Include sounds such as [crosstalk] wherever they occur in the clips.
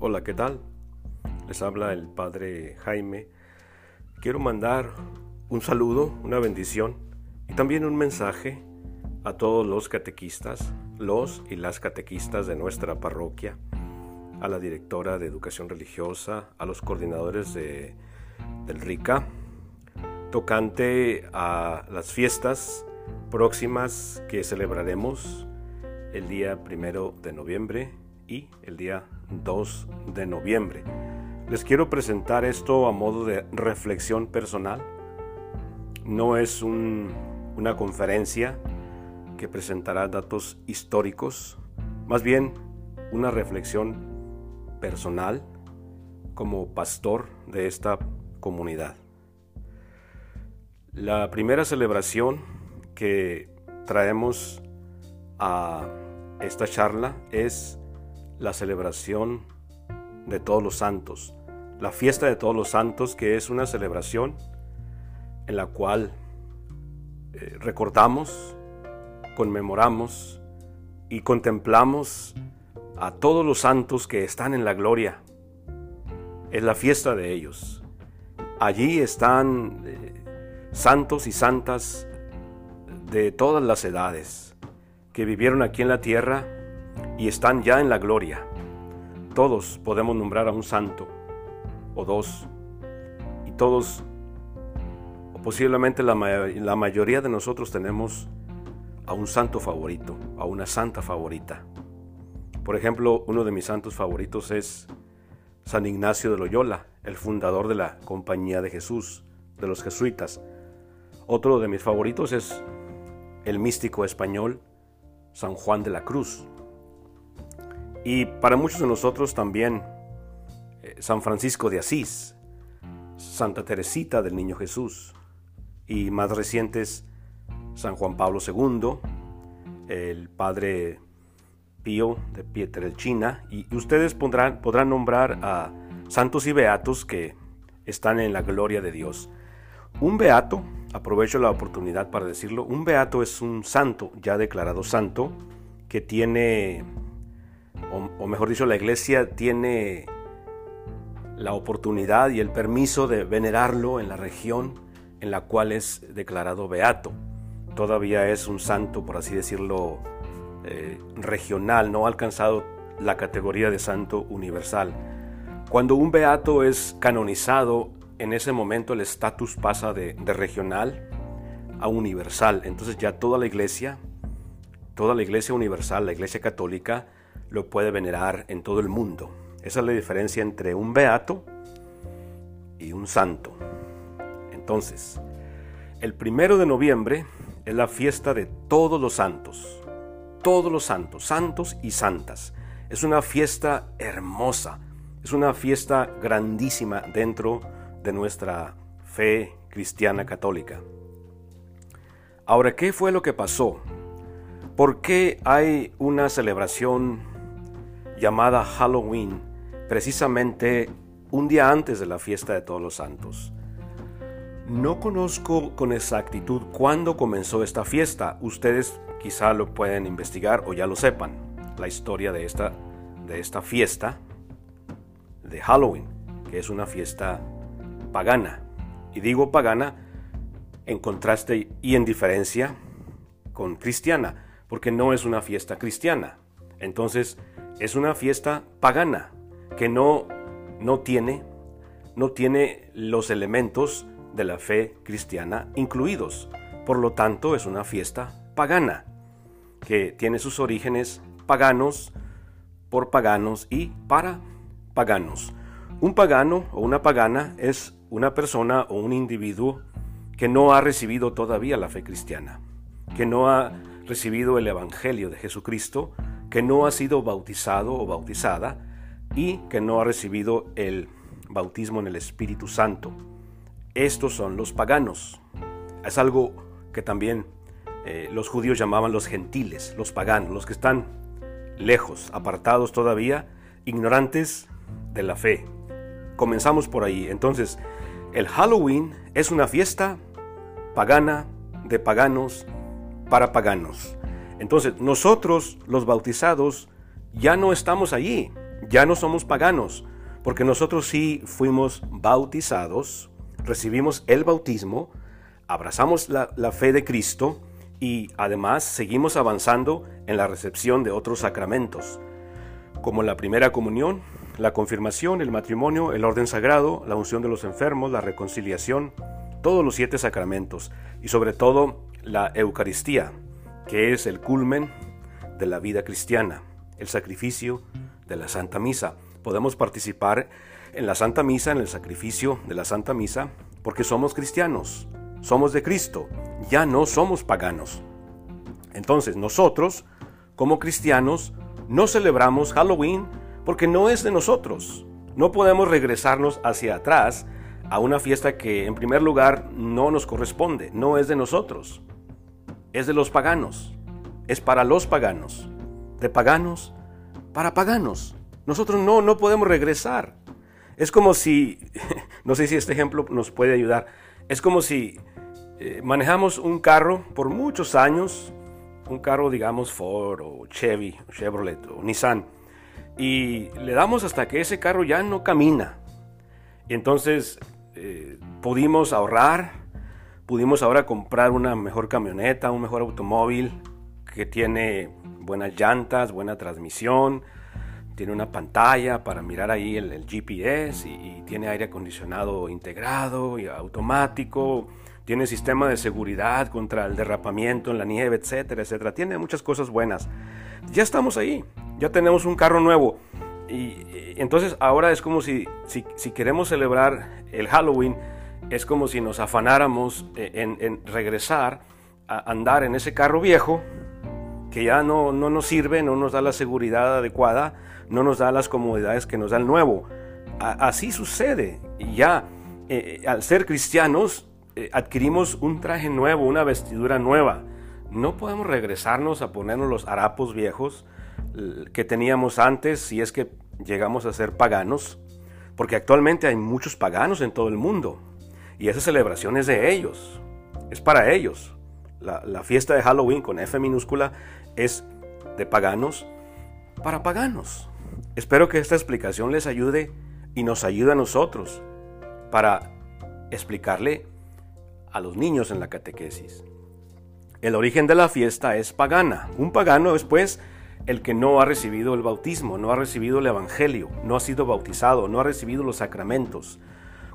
Hola, ¿qué tal? Les habla el Padre Jaime. Quiero mandar un saludo, una bendición y también un mensaje a todos los catequistas, los y las catequistas de nuestra parroquia, a la directora de educación religiosa, a los coordinadores de, del RICA, tocante a las fiestas próximas que celebraremos el día primero de noviembre y el día 2 de noviembre. Les quiero presentar esto a modo de reflexión personal. No es una conferencia que presentará datos históricos, más bien una reflexión personal como pastor de esta comunidad. La primera celebración que traemos a esta charla es la celebración de todos los santos, la fiesta de todos los santos, que es una celebración en la cual eh, recordamos, conmemoramos y contemplamos a todos los santos que están en la gloria. Es la fiesta de ellos. Allí están eh, santos y santas de todas las edades que vivieron aquí en la tierra y están ya en la gloria. Todos podemos nombrar a un santo o dos y todos, o posiblemente la, la mayoría de nosotros tenemos a un santo favorito, a una santa favorita. Por ejemplo, uno de mis santos favoritos es San Ignacio de Loyola, el fundador de la Compañía de Jesús, de los jesuitas. Otro de mis favoritos es el místico español San Juan de la Cruz, y para muchos de nosotros también eh, San Francisco de Asís, Santa Teresita del Niño Jesús y más recientes San Juan Pablo II, el Padre Pío de Pietrelcina y ustedes podrán, podrán nombrar a santos y beatos que están en la gloria de Dios. Un beato, aprovecho la oportunidad para decirlo, un beato es un santo ya declarado santo que tiene o, mejor dicho, la iglesia tiene la oportunidad y el permiso de venerarlo en la región en la cual es declarado beato. Todavía es un santo, por así decirlo, eh, regional, no ha alcanzado la categoría de santo universal. Cuando un beato es canonizado, en ese momento el estatus pasa de, de regional a universal. Entonces ya toda la iglesia, toda la iglesia universal, la iglesia católica, lo puede venerar en todo el mundo. Esa es la diferencia entre un beato y un santo. Entonces, el primero de noviembre es la fiesta de todos los santos. Todos los santos, santos y santas. Es una fiesta hermosa. Es una fiesta grandísima dentro de nuestra fe cristiana católica. Ahora, ¿qué fue lo que pasó? ¿Por qué hay una celebración llamada Halloween, precisamente un día antes de la fiesta de todos los santos. No conozco con exactitud cuándo comenzó esta fiesta. Ustedes quizá lo pueden investigar o ya lo sepan. La historia de esta, de esta fiesta de Halloween, que es una fiesta pagana. Y digo pagana en contraste y en diferencia con cristiana, porque no es una fiesta cristiana. Entonces, es una fiesta pagana que no, no, tiene, no tiene los elementos de la fe cristiana incluidos. Por lo tanto, es una fiesta pagana que tiene sus orígenes paganos, por paganos y para paganos. Un pagano o una pagana es una persona o un individuo que no ha recibido todavía la fe cristiana, que no ha recibido el Evangelio de Jesucristo, que no ha sido bautizado o bautizada y que no ha recibido el bautismo en el Espíritu Santo. Estos son los paganos. Es algo que también eh, los judíos llamaban los gentiles, los paganos, los que están lejos, apartados todavía, ignorantes de la fe. Comenzamos por ahí. Entonces, el Halloween es una fiesta pagana de paganos para paganos. Entonces, nosotros los bautizados ya no estamos allí, ya no somos paganos, porque nosotros sí fuimos bautizados, recibimos el bautismo, abrazamos la, fe de Cristo y además seguimos avanzando en la recepción de otros sacramentos, como la primera comunión, la confirmación, el matrimonio, el orden sagrado, la unción de los enfermos, la reconciliación, todos los siete sacramentos y sobre todo la Eucaristía, que es el culmen de la vida cristiana, el sacrificio de la Santa Misa. Podemos participar en la Santa Misa, en el sacrificio de la Santa Misa, porque somos cristianos, somos de Cristo, ya no somos paganos. Entonces nosotros, como cristianos, no celebramos Halloween porque no es de nosotros. No podemos regresarnos hacia atrás a una fiesta que en primer lugar no nos corresponde, no es de nosotros, es de los paganos, es para los paganos, de paganos para paganos. Nosotros no, no podemos regresar. Es como si, [laughs] no sé si este ejemplo nos puede ayudar, es como si eh, manejamos un carro por muchos años, un carro digamos Ford o Chevy, Chevrolet o Nissan, y le damos hasta que ese carro ya no camina. Entonces eh, pudimos ahorrar, pudimos ahora comprar una mejor camioneta, un mejor automóvil que tiene buenas llantas, buena transmisión, tiene una pantalla para mirar ahí el, GPS y, tiene aire acondicionado integrado y automático, tiene sistema de seguridad contra el derrapamiento en la nieve, etcétera, etcétera. Tiene muchas cosas buenas. Ya estamos ahí, ya tenemos un carro nuevo. Y, entonces ahora es como si, si, queremos celebrar el Halloween, es como si nos afanáramos eh, en, regresar a andar en ese carro viejo que ya no, no nos sirve, no nos da la seguridad adecuada, no nos da las comodidades que nos da el nuevo. así sucede. Y ya eh, al ser cristianos eh, adquirimos un traje nuevo, una vestidura nueva. No podemos regresarnos a ponernos los harapos viejos, que teníamos antes si es que llegamos a ser paganos, porque actualmente hay muchos paganos en todo el mundo y esa celebración es de ellos, es para ellos. La, fiesta de Halloween con F minúscula es de paganos para paganos. Espero que esta explicación les ayude y nos ayude a nosotros para explicarle a los niños en la catequesis. El origen de la fiesta es pagana. Un pagano es pues el que no ha recibido el bautismo, no ha recibido el Evangelio, no ha sido bautizado, no ha recibido los sacramentos.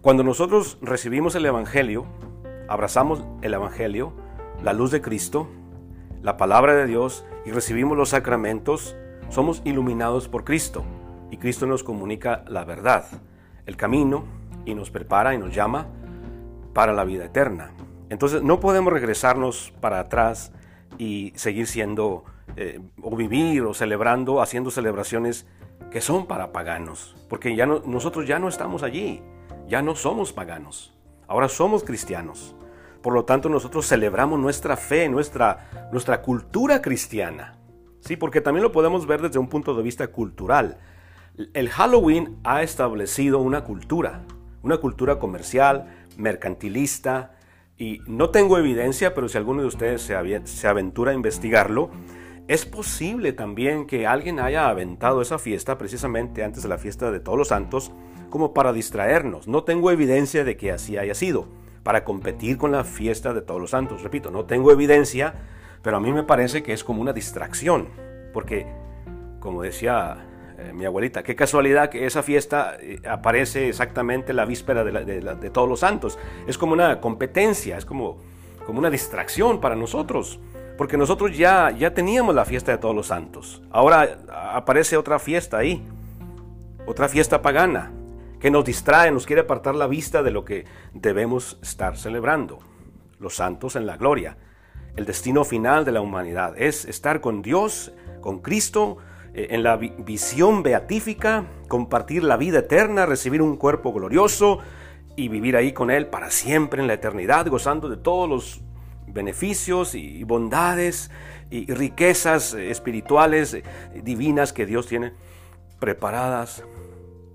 Cuando nosotros recibimos el Evangelio, abrazamos el Evangelio, la luz de Cristo, la palabra de Dios y recibimos los sacramentos, somos iluminados por Cristo y Cristo nos comunica la verdad, el camino y nos prepara y nos llama para la vida eterna. Entonces no podemos regresarnos para atrás y seguir siendo eh, o vivir o celebrando, haciendo celebraciones que son para paganos, porque ya no, nosotros ya no estamos allí, ya no somos paganos, ahora somos cristianos. Por lo tanto, nosotros celebramos nuestra fe, nuestra, nuestra cultura cristiana. Sí, porque también lo podemos ver desde un punto de vista cultural. El Halloween ha establecido una cultura, una cultura comercial, mercantilista, y no tengo evidencia, pero si alguno de ustedes se, aventura a investigarlo, es posible también que alguien haya aventado esa fiesta precisamente antes de la fiesta de todos los santos como para distraernos. No tengo evidencia de que así haya sido, para competir con la fiesta de todos los santos. Repito, no tengo evidencia, pero a mí me parece que es como una distracción, porque, como decía eh, mi abuelita, qué casualidad que esa fiesta eh, aparece exactamente la víspera de, de, todos los santos. Es como una competencia, es como, como una distracción para nosotros porque nosotros ya, ya teníamos la fiesta de todos los santos. Ahora aparece otra fiesta ahí, otra fiesta pagana, que nos distrae, nos quiere apartar la vista de lo que debemos estar celebrando. Los santos en la gloria. El destino final de la humanidad es estar con Dios, con Cristo, eh, en la visión beatífica, compartir la vida eterna, recibir un cuerpo glorioso y vivir ahí con Él para siempre en la eternidad, gozando de todos los beneficios y bondades y riquezas espirituales eh, divinas que Dios tiene preparadas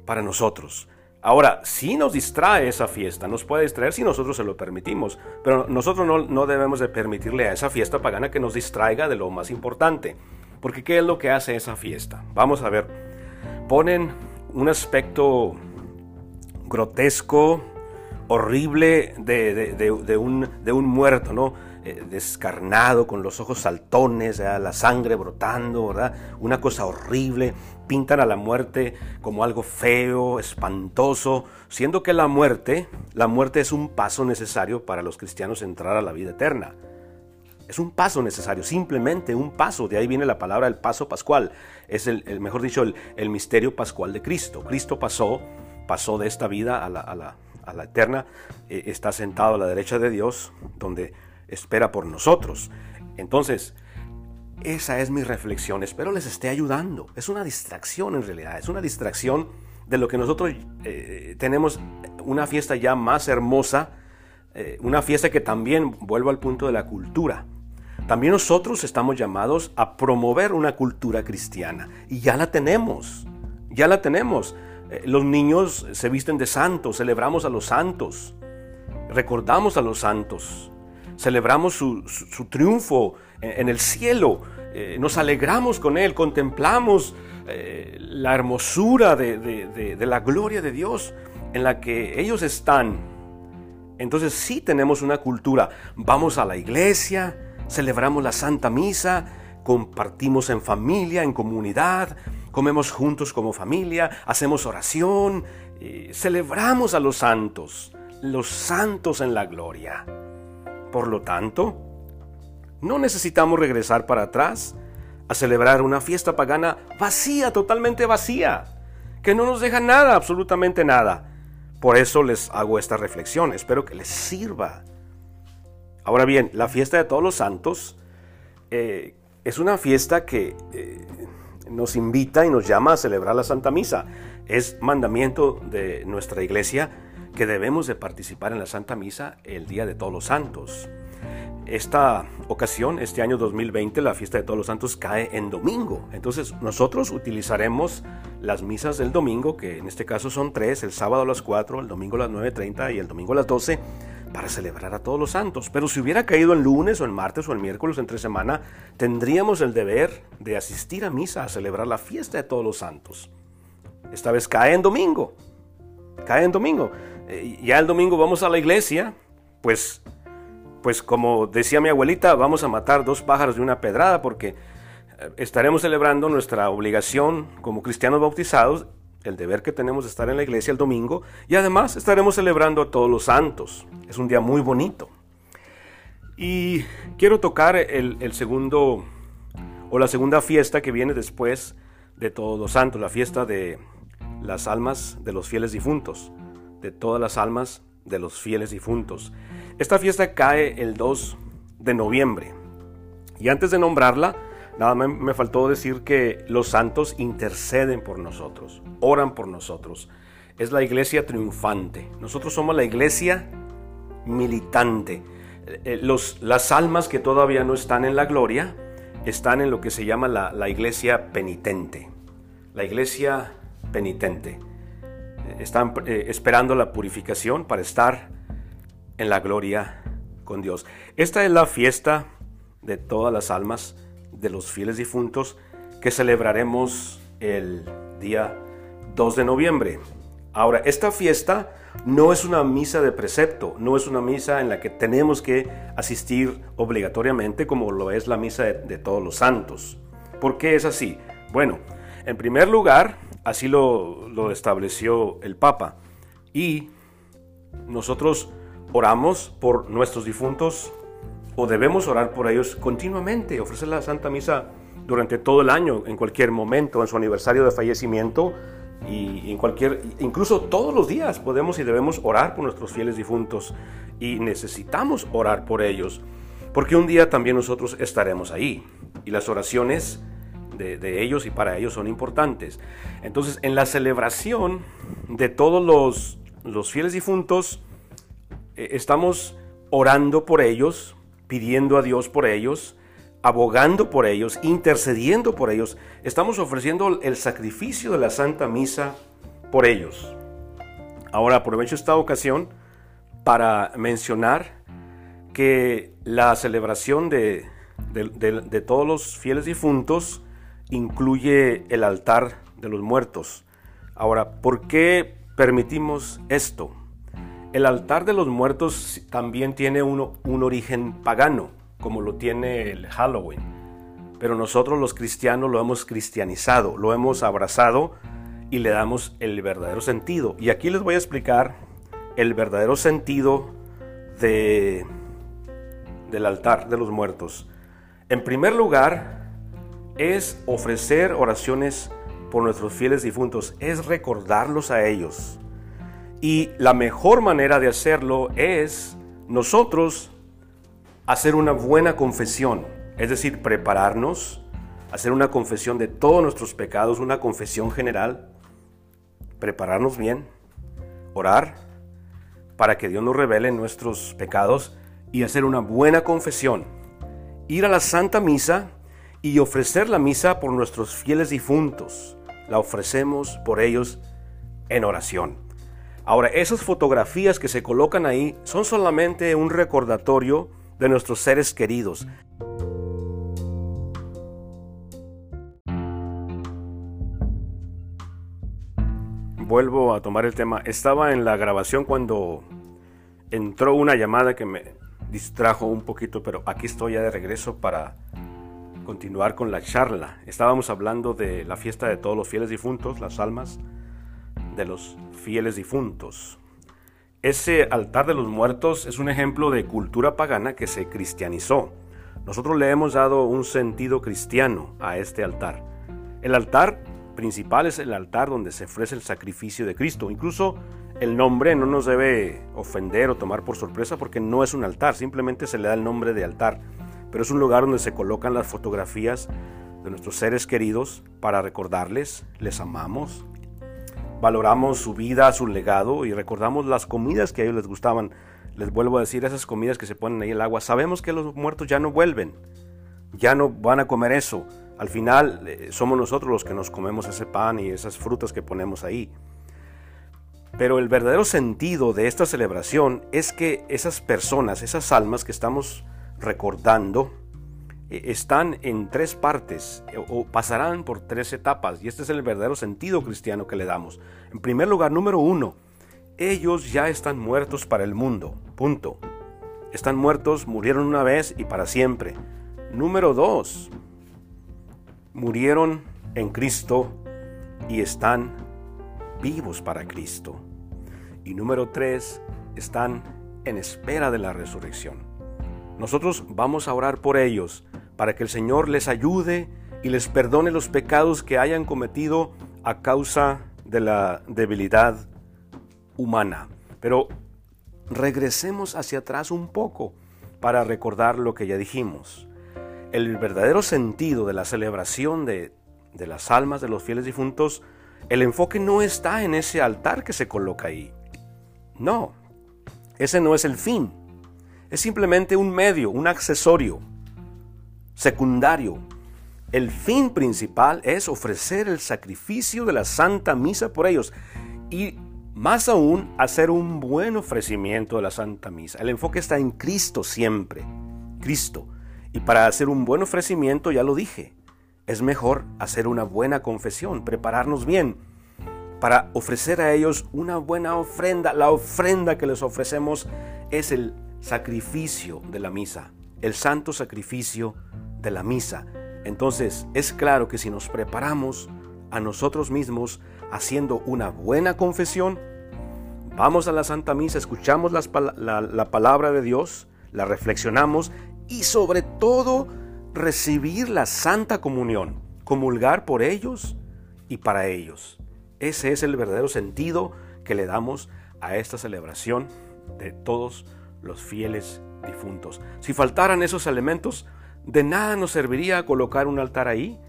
para nosotros. Ahora, si nos distrae esa fiesta, nos puede distraer si nosotros se lo permitimos, pero nosotros no, no, debemos de permitirle a esa fiesta pagana que nos distraiga de lo más importante, porque ¿qué es lo que hace esa fiesta? Vamos a ver, ponen un aspecto grotesco, horrible de, un, de un muerto, ¿no? Eh, descarnado, con los ojos saltones, la sangre brotando, ¿verdad? Una cosa horrible. Pintan a la muerte como algo feo, espantoso, siendo que la muerte, la muerte es un paso necesario para los cristianos entrar a la vida eterna. Es un paso necesario, simplemente un paso. De ahí viene la palabra el paso pascual. Es el, mejor dicho, el, misterio pascual de Cristo. Cristo pasó, pasó de esta vida a la, eterna, eh, está sentado a la derecha de Dios, donde espera por nosotros. Entonces, esa es mi reflexión. Espero les esté ayudando. Es una distracción en realidad. Es una distracción de lo que nosotros eh, tenemos una fiesta ya más hermosa. Eh, una fiesta que también vuelvo al punto de la cultura. También nosotros estamos llamados a promover una cultura cristiana. Y ya la tenemos. Ya la tenemos. Eh, los niños se visten de santos. Celebramos a los santos. Recordamos a los santos celebramos su, triunfo en, el cielo, eh, nos alegramos con Él, contemplamos eh, la hermosura de, la gloria de Dios en la que ellos están. Entonces sí tenemos una cultura, vamos a la iglesia, celebramos la Santa Misa, compartimos en familia, en comunidad, comemos juntos como familia, hacemos oración, eh, celebramos a los santos, los santos en la gloria. Por lo tanto, no necesitamos regresar para atrás a celebrar una fiesta pagana vacía, totalmente vacía, que no nos deja nada, absolutamente nada. Por eso les hago esta reflexión, espero que les sirva. Ahora bien, la fiesta de todos los santos eh, es una fiesta que eh, nos invita y nos llama a celebrar la Santa Misa. Es mandamiento de nuestra iglesia que debemos de participar en la Santa Misa el Día de Todos los Santos. Esta ocasión, este año 2020, la fiesta de Todos los Santos cae en domingo. Entonces nosotros utilizaremos las misas del domingo, que en este caso son tres, el sábado a las 4, el domingo a las 9.30 y el domingo a las 12, para celebrar a todos los santos. Pero si hubiera caído en lunes o en martes o en miércoles entre semana, tendríamos el deber de asistir a misa a celebrar la fiesta de todos los santos. Esta vez cae en domingo. Cae en domingo. Eh, ya el domingo vamos a la iglesia, pues, pues como decía mi abuelita, vamos a matar dos pájaros de una pedrada porque eh, estaremos celebrando nuestra obligación como cristianos bautizados, el deber que tenemos de estar en la iglesia el domingo y además estaremos celebrando a todos los santos. Es un día muy bonito. Y quiero tocar el, el segundo o la segunda fiesta que viene después de todos los santos, la fiesta de las almas de los fieles difuntos de todas las almas de los fieles difuntos. Esta fiesta cae el 2 de noviembre. Y antes de nombrarla, nada me, me faltó decir que los santos interceden por nosotros, oran por nosotros. Es la iglesia triunfante. Nosotros somos la iglesia militante. Eh, eh, los, las almas que todavía no están en la gloria están en lo que se llama la, la iglesia penitente. La iglesia penitente están eh, esperando la purificación para estar en la gloria con Dios. Esta es la fiesta de todas las almas de los fieles difuntos que celebraremos el día 2 de noviembre. Ahora, esta fiesta no es una misa de precepto, no es una misa en la que tenemos que asistir obligatoriamente como lo es la misa de, de todos los santos. ¿Por qué es así? Bueno, en primer lugar, Así lo, estableció el Papa. Y nosotros oramos por nuestros difuntos o debemos orar por ellos continuamente, ofrecer la Santa Misa durante todo el año, en cualquier momento, en su aniversario de fallecimiento y en cualquier, incluso todos los días podemos y debemos orar por nuestros fieles difuntos y necesitamos orar por ellos, porque un día también nosotros estaremos ahí y las oraciones de, ellos y para ellos son importantes. Entonces, en la celebración de todos los, los fieles difuntos, estamos orando por ellos, pidiendo a Dios por ellos, abogando por ellos, intercediendo por ellos. Estamos ofreciendo el sacrificio de la Santa Misa por ellos. Ahora aprovecho esta ocasión para mencionar que la celebración de, de todos los fieles difuntos incluye el altar de los muertos. Ahora, ¿por qué permitimos esto? El altar de los muertos también tiene un origen pagano, como lo tiene el Halloween. Pero nosotros los cristianos lo hemos cristianizado, lo hemos abrazado y le damos el verdadero sentido. Y aquí les voy a explicar el verdadero sentido de, del altar de los muertos. En primer lugar, es ofrecer oraciones por nuestros fieles difuntos, es recordarlos a ellos. Y la mejor manera de hacerlo es nosotros hacer una buena confesión, es decir, prepararnos, hacer una confesión de todos nuestros pecados, una confesión general, prepararnos bien, orar para que Dios nos revele nuestros pecados y hacer una buena confesión, ir a la Santa Misa y ofrecer la misa por nuestros fieles difuntos. La ofrecemos por ellos en oración. Ahora, esas fotografías que se colocan ahí son solamente un recordatorio de nuestros seres queridos. Vuelvo a tomar el tema. Estaba en la grabación cuando entró una llamada que me distrajo un poquito, pero aquí estoy ya de regreso para continuar con la charla. Estábamos hablando de la fiesta de todos los fieles difuntos, las almas de los fieles difuntos. Ese altar de los muertos es un ejemplo de cultura pagana que se cristianizó. Nosotros le hemos dado un sentido cristiano a este altar. El altar principal es el altar donde se ofrece el sacrificio de Cristo. Incluso el nombre no nos debe ofender o tomar por sorpresa porque no es un altar, simplemente se le da el nombre de altar. Pero es un lugar donde se colocan las fotografías de nuestros seres queridos para recordarles, les amamos, valoramos su vida, su legado y recordamos las comidas que a ellos les gustaban. Les vuelvo a decir, esas comidas que se ponen ahí en el agua, sabemos que los muertos ya no vuelven, ya no van a comer eso. Al final eh, somos nosotros los que nos comemos ese pan y esas frutas que ponemos ahí. Pero el verdadero sentido de esta celebración es que esas personas, esas almas que estamos recordando, están en tres partes eh, o pasarán por tres etapas y este es el verdadero sentido cristiano que le damos. En primer lugar, número uno, ellos ya están muertos para el mundo, punto. Están muertos, murieron una vez y para siempre. Número dos, murieron en Cristo y están vivos para Cristo. Y número tres, están en espera de la resurrección. Nosotros vamos a orar por ellos para que el Señor les ayude y les perdone los pecados que hayan cometido a causa de la debilidad humana. Pero regresemos hacia atrás un poco para recordar lo que ya dijimos. El verdadero sentido de la celebración de, de las almas de los fieles difuntos, el enfoque no está en ese altar que se coloca ahí. No, ese no es el fin. Es simplemente un medio, un accesorio secundario. El fin principal es ofrecer el sacrificio de la Santa Misa por ellos y más aún hacer un buen ofrecimiento de la Santa Misa. El enfoque está en Cristo siempre, Cristo. Y para hacer un buen ofrecimiento, ya lo dije, es mejor hacer una buena confesión, prepararnos bien para ofrecer a ellos una buena ofrenda. La ofrenda que les ofrecemos es el sacrificio de la misa, el santo sacrificio de la misa. Entonces es claro que si nos preparamos a nosotros mismos haciendo una buena confesión, vamos a la Santa Misa, escuchamos la, la palabra de Dios, la reflexionamos y sobre todo recibir la Santa Comunión, comulgar por ellos y para ellos. Ese es el verdadero sentido que le damos a esta celebración de todos los fieles difuntos. Si faltaran esos elementos, de nada nos serviría colocar un altar ahí,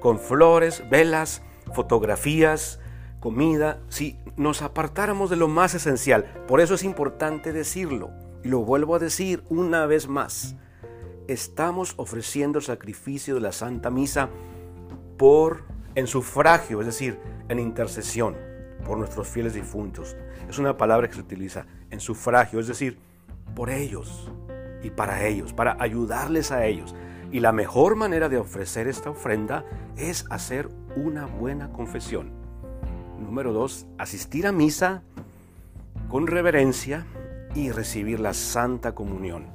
con flores, velas, fotografías, comida, si nos apartáramos de lo más esencial. Por eso es importante decirlo, y lo vuelvo a decir una vez más. Estamos ofreciendo el sacrificio de la Santa Misa por en sufragio, es decir, en intercesión por nuestros fieles difuntos. Es una palabra que se utiliza en sufragio, es decir, por ellos y para ellos, para ayudarles a ellos. Y la mejor manera de ofrecer esta ofrenda es hacer una buena confesión. Número dos, asistir a misa con reverencia y recibir la Santa Comunión.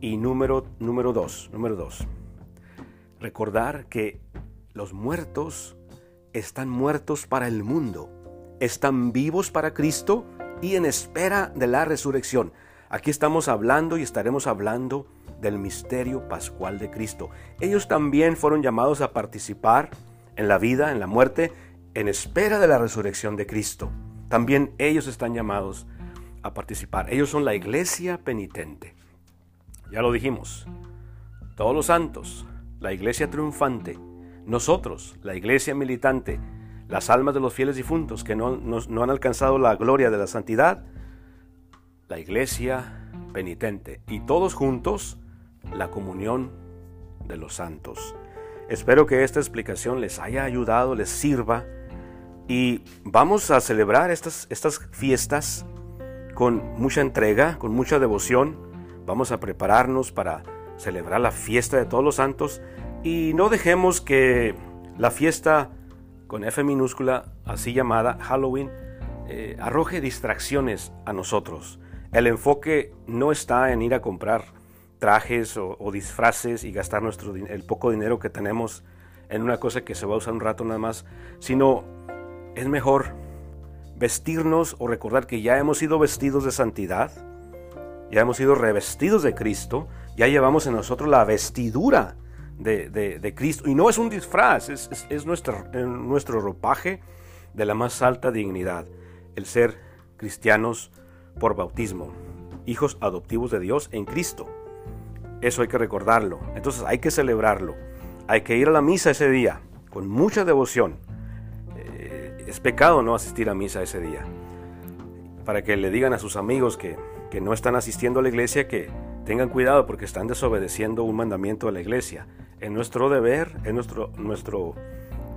Y número, número dos, número dos, recordar que los muertos están muertos para el mundo, están vivos para Cristo y en espera de la resurrección. Aquí estamos hablando y estaremos hablando del misterio pascual de Cristo. Ellos también fueron llamados a participar en la vida, en la muerte, en espera de la resurrección de Cristo. También ellos están llamados a participar. Ellos son la iglesia penitente. Ya lo dijimos. Todos los santos, la iglesia triunfante, nosotros, la iglesia militante, las almas de los fieles difuntos que no, no han alcanzado la gloria de la santidad, la iglesia penitente y todos juntos la comunión de los santos. Espero que esta explicación les haya ayudado, les sirva y vamos a celebrar estas, estas fiestas con mucha entrega, con mucha devoción. Vamos a prepararnos para celebrar la fiesta de todos los santos y no dejemos que la fiesta con F minúscula, así llamada Halloween, eh, arroje distracciones a nosotros. El enfoque no está en ir a comprar trajes o, disfraces y gastar nuestro, el poco dinero que tenemos en una cosa que se va a usar un rato nada más, sino es mejor vestirnos o recordar que ya hemos sido vestidos de santidad, ya hemos sido revestidos de Cristo, ya llevamos en nosotros la vestidura de, Cristo. Y no es un disfraz, es, nuestro, nuestro ropaje de la más alta dignidad, el ser cristianos por bautismo, hijos adoptivos de Dios en Cristo. Eso hay que recordarlo. Entonces hay que celebrarlo. Hay que ir a la misa ese día con mucha devoción. Eh, es pecado no asistir a misa ese día. Para que le digan a sus amigos que, que no están asistiendo a la iglesia que tengan cuidado porque están desobedeciendo un mandamiento de la iglesia. Es nuestro deber, es nuestro, nuestro,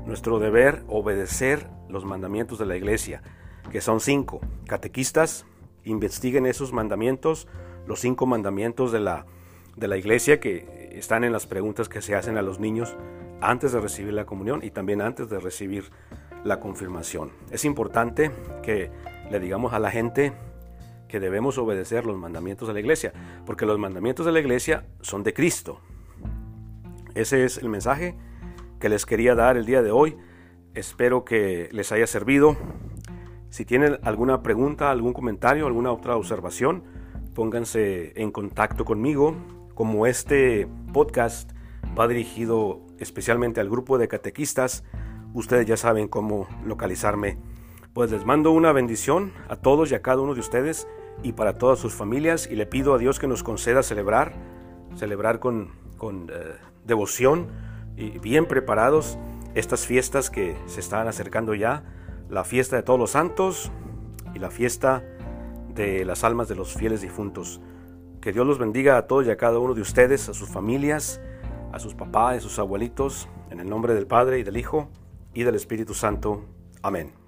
nuestro deber obedecer los mandamientos de la iglesia, que son cinco. Catequistas, investiguen esos mandamientos, los cinco mandamientos de la, de la iglesia que están en las preguntas que se hacen a los niños antes de recibir la comunión y también antes de recibir la confirmación. Es importante que le digamos a la gente que debemos obedecer los mandamientos de la iglesia, porque los mandamientos de la iglesia son de Cristo. Ese es el mensaje que les quería dar el día de hoy. Espero que les haya servido. Si tienen alguna pregunta, algún comentario, alguna otra observación, pónganse en contacto conmigo. Como este podcast va dirigido especialmente al grupo de catequistas, ustedes ya saben cómo localizarme. Pues les mando una bendición a todos y a cada uno de ustedes y para todas sus familias y le pido a Dios que nos conceda celebrar, celebrar con, eh, devoción y bien preparados estas fiestas que se están acercando ya la fiesta de todos los santos y la fiesta de las almas de los fieles difuntos. Que Dios los bendiga a todos y a cada uno de ustedes, a sus familias, a sus papás, a sus abuelitos, en el nombre del Padre y del Hijo y del Espíritu Santo. Amén.